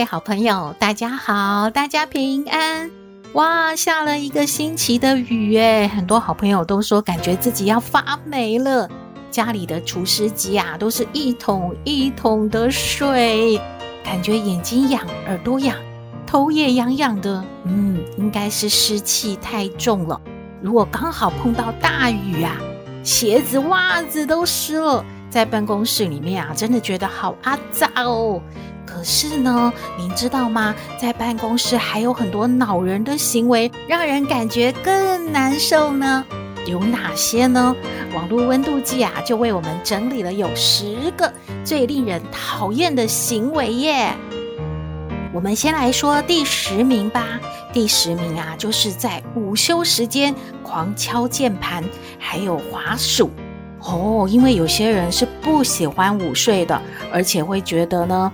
位好朋友，大家好，大家平安。哇，下了一个星期的雨诶，很多好朋友都说感觉自己要发霉了。家里的除湿机啊，都是一桶一桶的水，感觉眼睛痒、耳朵痒、头也痒痒的。嗯，应该是湿气太重了。如果刚好碰到大雨啊，鞋子、袜子都湿了，在办公室里面啊，真的觉得好阿杂哦。可是呢，您知道吗？在办公室还有很多恼人的行为，让人感觉更难受呢。有哪些呢？网络温度计啊，就为我们整理了有十个最令人讨厌的行为耶。我们先来说第十名吧。第十名啊，就是在午休时间狂敲键盘，还有滑鼠。哦，因为有些人是不喜欢午睡的，而且会觉得呢。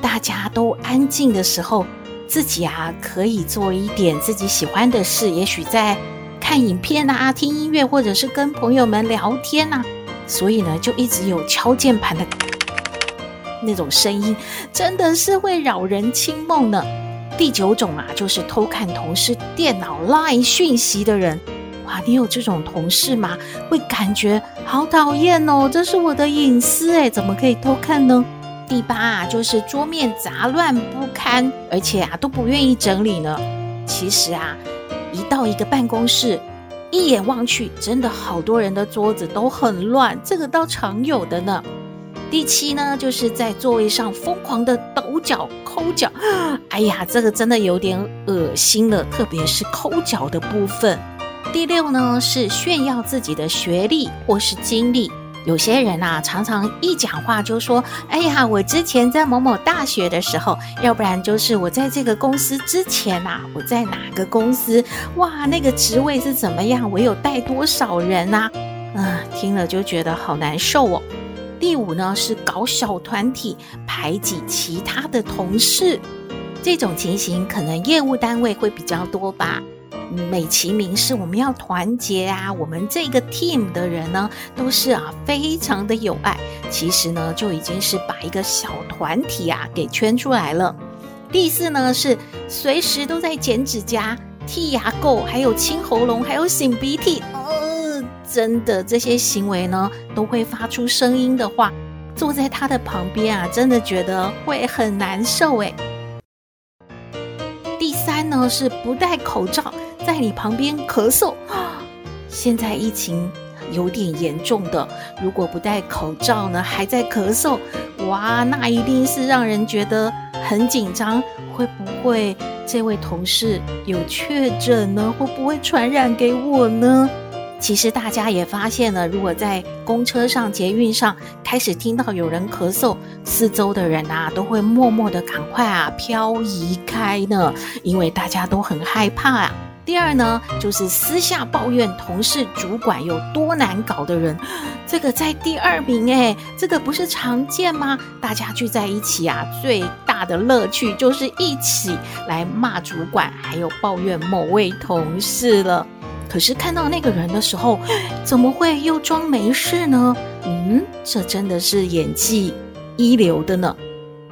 大家都安静的时候，自己啊可以做一点自己喜欢的事，也许在看影片啊、听音乐，或者是跟朋友们聊天啊。所以呢，就一直有敲键盘的 那种声音，真的是会扰人清梦呢。第九种啊，就是偷看同事电脑 LINE 讯息的人。哇，你有这种同事吗？会感觉好讨厌哦，这是我的隐私诶，怎么可以偷看呢？第八啊，就是桌面杂乱不堪，而且啊都不愿意整理呢。其实啊，一到一个办公室，一眼望去，真的好多人的桌子都很乱，这个倒常有的呢。第七呢，就是在座位上疯狂的抖脚、抠脚，哎呀，这个真的有点恶心了，特别是抠脚的部分。第六呢，是炫耀自己的学历或是经历。有些人啊，常常一讲话就说：“哎呀，我之前在某某大学的时候，要不然就是我在这个公司之前啊，我在哪个公司？哇，那个职位是怎么样？我有带多少人啊？啊、听了就觉得好难受哦。”第五呢，是搞小团体排挤其他的同事，这种情形可能业务单位会比较多吧。美其名是我们要团结啊，我们这个 team 的人呢，都是啊非常的有爱。其实呢，就已经是把一个小团体啊给圈出来了。第四呢，是随时都在剪指甲、剔牙垢，还有清喉咙，还有擤鼻涕。呃，真的这些行为呢，都会发出声音的话，坐在他的旁边啊，真的觉得会很难受诶。是不戴口罩。在你旁边咳嗽，现在疫情有点严重的，如果不戴口罩呢，还在咳嗽，哇，那一定是让人觉得很紧张。会不会这位同事有确诊呢？会不会传染给我呢？其实大家也发现了，如果在公车上、捷运上开始听到有人咳嗽，四周的人啊都会默默的赶快啊漂移开呢，因为大家都很害怕啊。第二呢，就是私下抱怨同事、主管有多难搞的人，这个在第二名哎，这个不是常见吗？大家聚在一起啊，最大的乐趣就是一起来骂主管，还有抱怨某位同事了。可是看到那个人的时候，怎么会又装没事呢？嗯，这真的是演技一流的呢。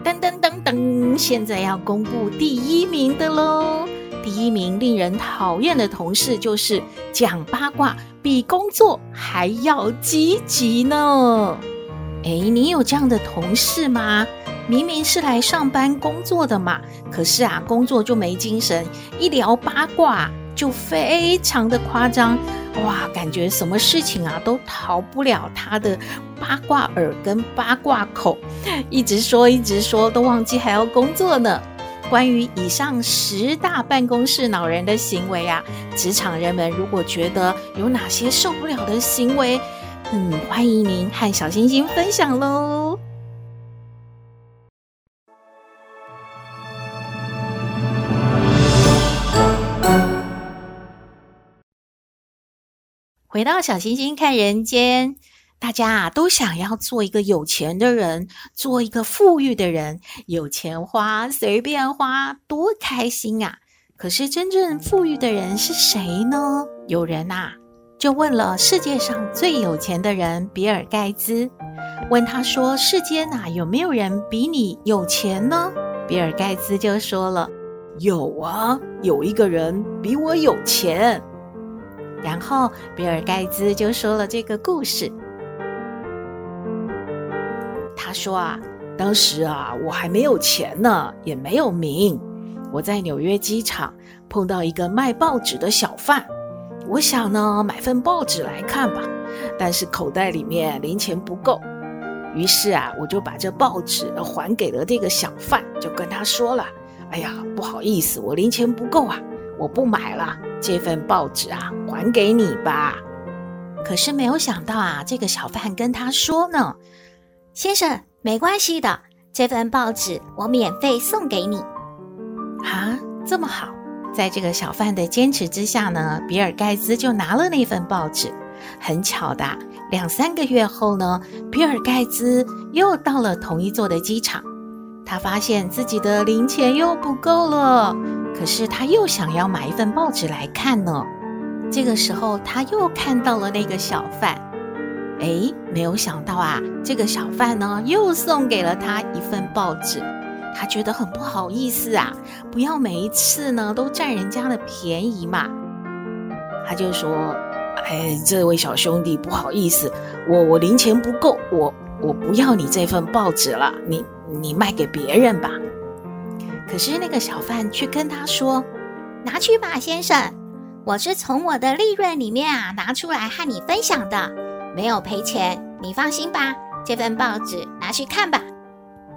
噔噔噔噔，现在要公布第一名的喽。第一名令人讨厌的同事就是讲八卦比工作还要积极呢。哎，你有这样的同事吗？明明是来上班工作的嘛，可是啊，工作就没精神，一聊八卦就非常的夸张。哇，感觉什么事情啊都逃不了他的八卦耳跟八卦口，一直说一直说，都忘记还要工作呢。关于以上十大办公室恼人的行为啊，职场人们如果觉得有哪些受不了的行为，嗯，欢迎您和小星星分享喽。回到小星星看人间，大家啊都想要做一个有钱的人，做一个富裕的人，有钱花随便花，多开心啊！可是真正富裕的人是谁呢？有人呐就问了世界上最有钱的人比尔盖茨，问他说：“世间呐有没有人比你有钱呢？”比尔盖茨就说了：“有啊，有一个人比我有钱。”然后比尔盖茨就说了这个故事。他说啊，当时啊，我还没有钱呢，也没有名。我在纽约机场碰到一个卖报纸的小贩，我想呢，买份报纸来看吧，但是口袋里面零钱不够。于是啊，我就把这报纸还给了这个小贩，就跟他说了：“哎呀，不好意思，我零钱不够啊。”我不买了，这份报纸啊，还给你吧。可是没有想到啊，这个小贩跟他说呢：“先生，没关系的，这份报纸我免费送给你。”啊，这么好！在这个小贩的坚持之下呢，比尔盖茨就拿了那份报纸。很巧的，两三个月后呢，比尔盖茨又到了同一座的机场，他发现自己的零钱又不够了。可是他又想要买一份报纸来看呢。这个时候，他又看到了那个小贩。哎，没有想到啊，这个小贩呢又送给了他一份报纸。他觉得很不好意思啊，不要每一次呢都占人家的便宜嘛。他就说：“哎，这位小兄弟，不好意思，我我零钱不够，我我不要你这份报纸了，你你卖给别人吧。”可是那个小贩却跟他说：“拿去吧，先生，我是从我的利润里面啊拿出来和你分享的，没有赔钱，你放心吧。这份报纸拿去看吧。”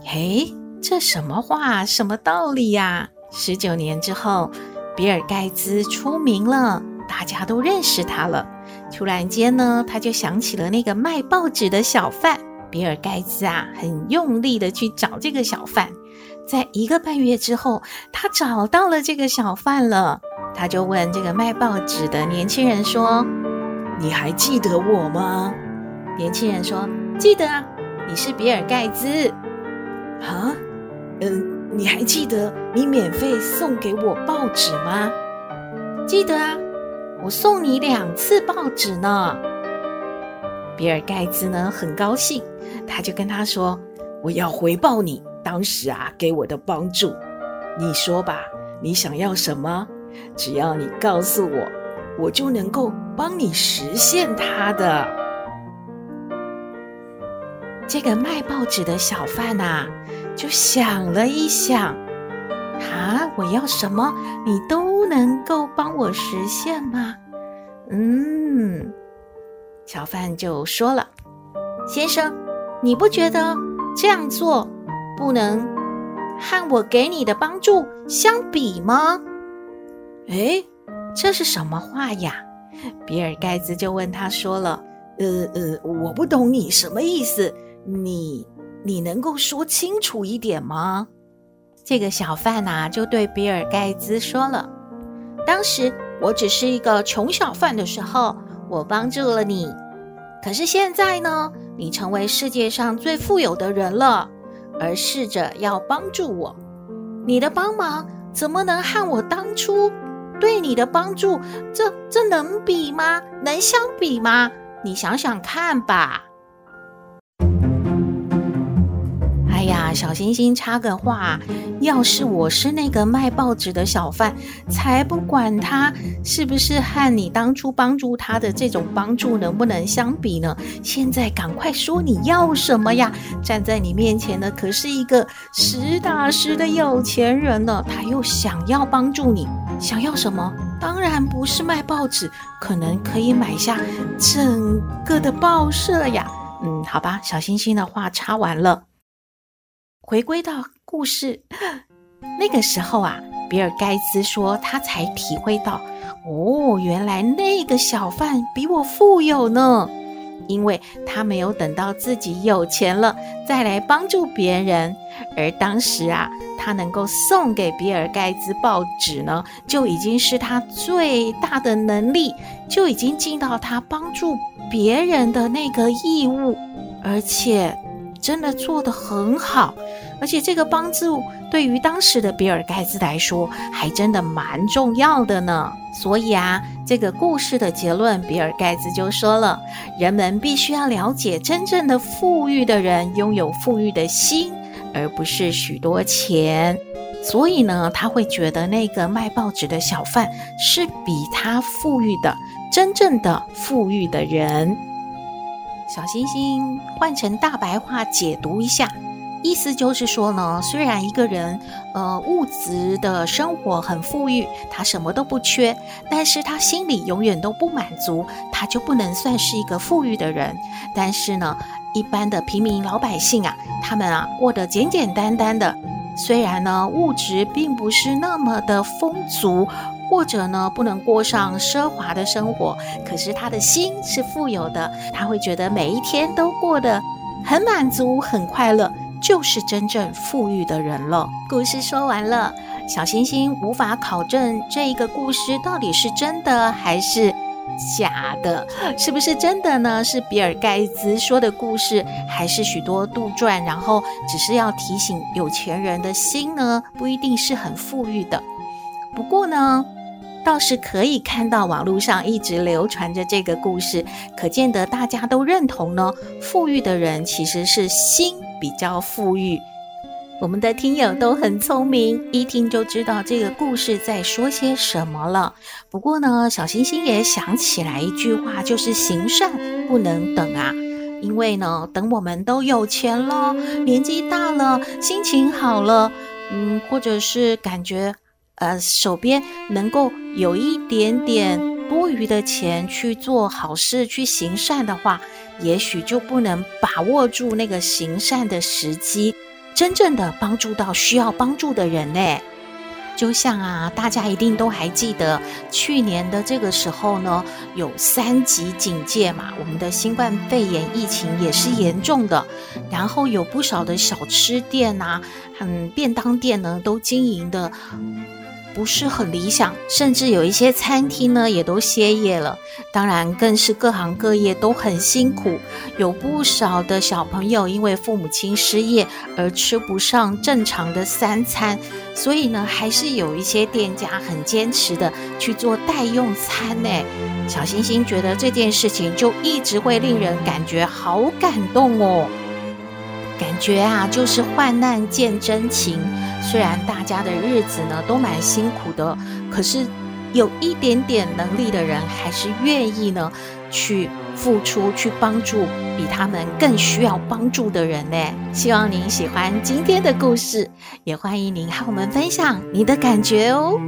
嘿，这什么话，什么道理呀？十九年之后，比尔盖茨出名了，大家都认识他了。突然间呢，他就想起了那个卖报纸的小贩。比尔盖茨啊，很用力的去找这个小贩。在一个半月之后，他找到了这个小贩了。他就问这个卖报纸的年轻人说：“你还记得我吗？”年轻人说：“记得啊，你是比尔盖茨。”啊，嗯，你还记得你免费送给我报纸吗？记得啊，我送你两次报纸呢。比尔盖茨呢，很高兴，他就跟他说：“我要回报你。”当时啊，给我的帮助，你说吧，你想要什么？只要你告诉我，我就能够帮你实现它的。这个卖报纸的小贩呐，就想了一想，啊，我要什么，你都能够帮我实现吗？嗯，小贩就说了，先生，你不觉得这样做？不能和我给你的帮助相比吗？诶，这是什么话呀？比尔盖茨就问他说了：“呃呃，我不懂你什么意思，你你能够说清楚一点吗？”这个小贩呐，就对比尔盖茨说了：“当时我只是一个穷小贩的时候，我帮助了你。可是现在呢，你成为世界上最富有的人了。”而试着要帮助我，你的帮忙怎么能和我当初对你的帮助，这这能比吗？能相比吗？你想想看吧。呀，小星星插个话，要是我是那个卖报纸的小贩，才不管他是不是和你当初帮助他的这种帮助能不能相比呢？现在赶快说你要什么呀？站在你面前的可是一个实打实的有钱人呢，他又想要帮助你，想要什么？当然不是卖报纸，可能可以买下整个的报社呀。嗯，好吧，小星星的话插完了。回归到故事，那个时候啊，比尔盖茨说他才体会到，哦，原来那个小贩比我富有呢。因为他没有等到自己有钱了再来帮助别人，而当时啊，他能够送给比尔盖茨报纸呢，就已经是他最大的能力，就已经尽到他帮助别人的那个义务，而且真的做得很好，而且这个帮助对于当时的比尔盖茨来说，还真的蛮重要的呢。所以啊，这个故事的结论，比尔盖茨就说了：人们必须要了解，真正的富裕的人拥有富裕的心，而不是许多钱。所以呢，他会觉得那个卖报纸的小贩是比他富裕的，真正的富裕的人。小星星换成大白话解读一下。意思就是说呢，虽然一个人，呃，物质的生活很富裕，他什么都不缺，但是他心里永远都不满足，他就不能算是一个富裕的人。但是呢，一般的平民老百姓啊，他们啊过得简简单单的，虽然呢物质并不是那么的丰足，或者呢不能过上奢华的生活，可是他的心是富有的，他会觉得每一天都过得很满足、很快乐。就是真正富裕的人了。故事说完了，小星星无法考证这一个故事到底是真的还是假的，是不是真的呢？是比尔盖茨说的故事，还是许多杜撰？然后只是要提醒有钱人的心呢，不一定是很富裕的。不过呢，倒是可以看到网络上一直流传着这个故事，可见得大家都认同呢，富裕的人其实是心。比较富裕，我们的听友都很聪明，一听就知道这个故事在说些什么了。不过呢，小星星也想起来一句话，就是行善不能等啊。因为呢，等我们都有钱了，年纪大了，心情好了，嗯，或者是感觉呃手边能够有一点点多余的钱去做好事、去行善的话。也许就不能把握住那个行善的时机，真正的帮助到需要帮助的人呢。就像啊，大家一定都还记得去年的这个时候呢，有三级警戒嘛，我们的新冠肺炎疫情也是严重的，然后有不少的小吃店呐，嗯，便当店呢都经营的。不是很理想，甚至有一些餐厅呢也都歇业了。当然，更是各行各业都很辛苦，有不少的小朋友因为父母亲失业而吃不上正常的三餐，所以呢，还是有一些店家很坚持的去做代用餐呢。小星星觉得这件事情就一直会令人感觉好感动哦，感觉啊，就是患难见真情。虽然大家的日子呢都蛮辛苦的，可是有一点点能力的人还是愿意呢去付出，去帮助比他们更需要帮助的人呢。希望您喜欢今天的故事，也欢迎您和我们分享你的感觉哦。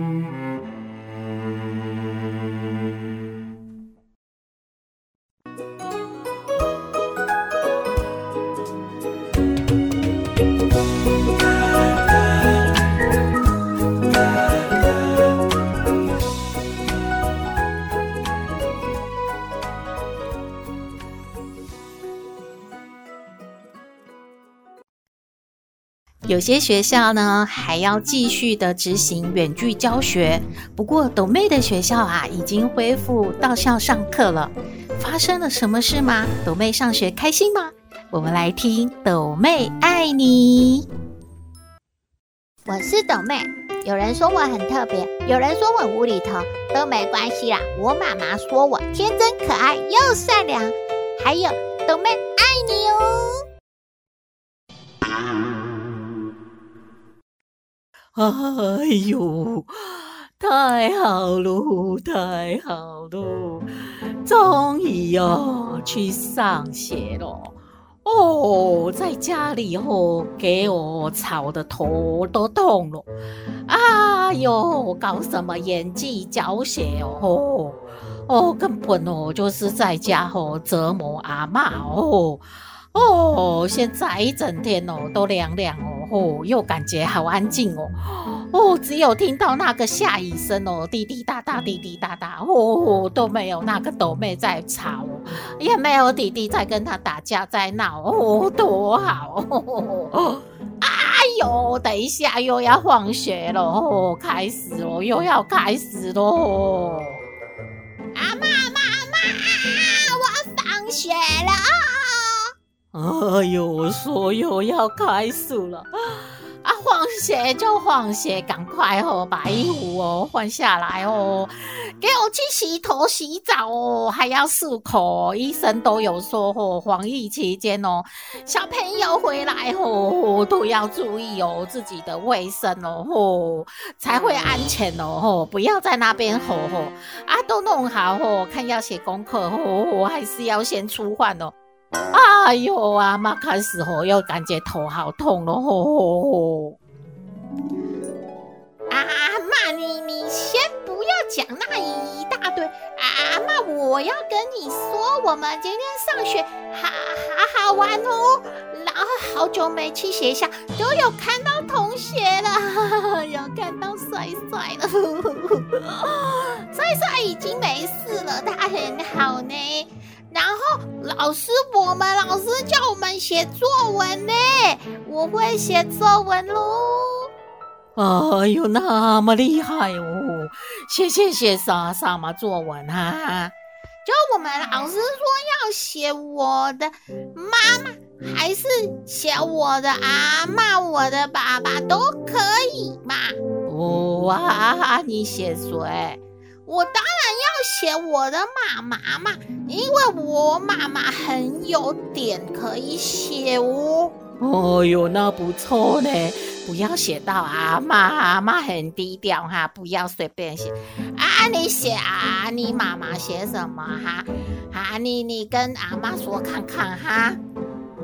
有些学校呢，还要继续的执行远距教学。不过抖妹的学校啊，已经恢复到校上课了。发生了什么事吗？抖妹上学开心吗？我们来听抖妹爱你。我是抖妹，有人说我很特别，有人说我无厘头，都没关系啦。我妈妈说我天真可爱又善良，还有抖妹爱你哦。哎呦，太好了，太好了，终于要去上学了。哦，在家里哦，给我吵得头都痛了。哎呦，搞什么演技教学哦？哦，根本哦就是在家哦折磨阿妈哦。哦，现在一整天哦都凉凉哦，哦，又感觉好安静哦，哦，只有听到那个下雨声哦，滴滴答答，滴滴答答，哦，都没有那个斗妹在吵，也没有弟弟在跟他打架在闹，哦，多好哦！哎呦，等一下又要放学了哦，开始了，又要开始喽！阿妈，妈妈，我放学了。哎呦，我说又要开始了啊！放学就放学，赶快哦，把衣服哦换下来哦，给我去洗头洗澡哦，还要漱口。医生都有说哦，防疫期间哦，小朋友回来哦都要注意哦自己的卫生哦，哦才会安全哦，哦不要在那边吼吼啊，都弄好哦，看要写功课哦，还是要先出饭哦。哎呦啊妈，开始吼又感觉头好痛咯吼吼吼！啊妈，你你先不要讲那一大堆啊妈，我要跟你说，我们今天上学好好好玩哦，然后好久没去学校，都有看到同学了，有看到帅帅了，帅帅已经没事了，他很好呢。然后老师，我们老师叫我们写作文呢，我会写作文喽。哎呦，那么厉害哦！写写写啥啥嘛作文啊？就我们老师说要写我的妈妈，还是写我的阿妈、我的爸爸都可以嘛？哇、哦啊，你写谁？我当然要写我的妈妈嘛，因为我妈妈很有点可以写哦。哦哟，那不错呢，不要写到阿妈，阿妈很低调哈，不要随便写。啊，你写啊，你妈妈写什么哈？啊，你你跟阿妈说看看哈。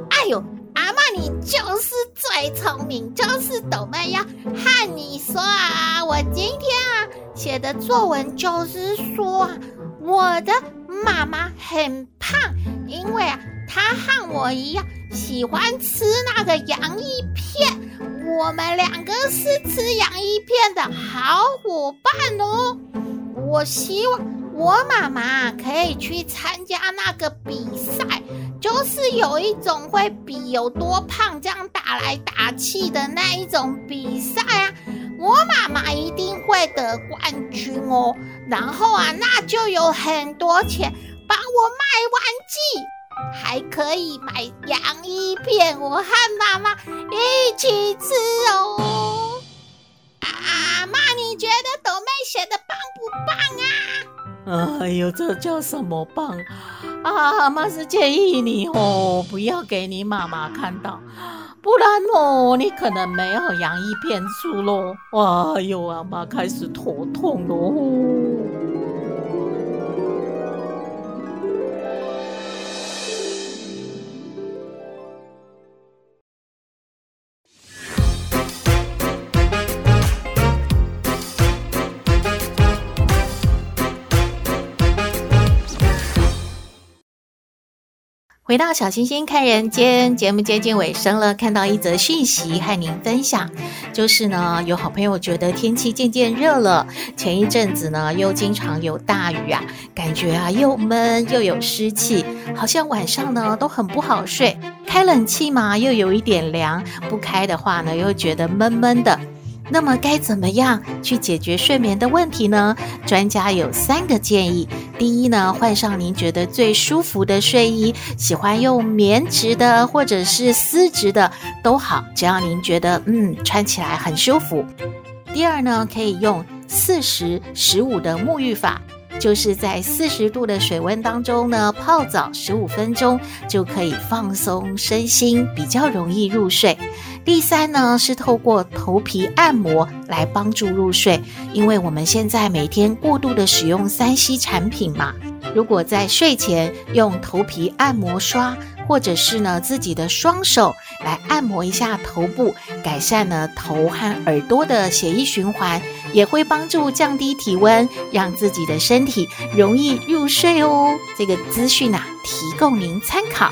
哎呦。阿妈，你就是最聪明，就是懂妹要和你说啊，我今天啊写的作文就是说啊，我的妈妈很胖，因为啊她和我一样喜欢吃那个洋芋片，我们两个是吃洋芋片的好伙伴哦。我希望我妈妈可以去参加那个比赛。就是有一种会比有多胖这样打来打去的那一种比赛啊，我妈妈一定会得冠军哦。然后啊，那就有很多钱帮我买玩具，还可以买洋芋片，我和妈妈一起吃哦。啊妈，你觉得朵妹写的棒不棒啊？哎呦，这叫什么棒啊？妈是建议你哦，不要给你妈妈看到，不然哦，你可能没有洋芋片吃喽。哎呦，阿妈开始头痛喽。回到小星星看人间节目接近尾声了，看到一则讯息和您分享，就是呢，有好朋友觉得天气渐渐热了，前一阵子呢又经常有大雨啊，感觉啊又闷又有湿气，好像晚上呢都很不好睡，开冷气嘛又有一点凉，不开的话呢又觉得闷闷的。那么该怎么样去解决睡眠的问题呢？专家有三个建议。第一呢，换上您觉得最舒服的睡衣，喜欢用棉质的或者是丝质的都好，只要您觉得嗯穿起来很舒服。第二呢，可以用四十十五的沐浴法，就是在四十度的水温当中呢泡澡十五分钟，就可以放松身心，比较容易入睡。第三呢，是透过头皮按摩来帮助入睡，因为我们现在每天过度的使用三 C 产品嘛，如果在睡前用头皮按摩刷，或者是呢自己的双手来按摩一下头部，改善呢头和耳朵的血液循环，也会帮助降低体温，让自己的身体容易入睡哦。这个资讯啊，提供您参考。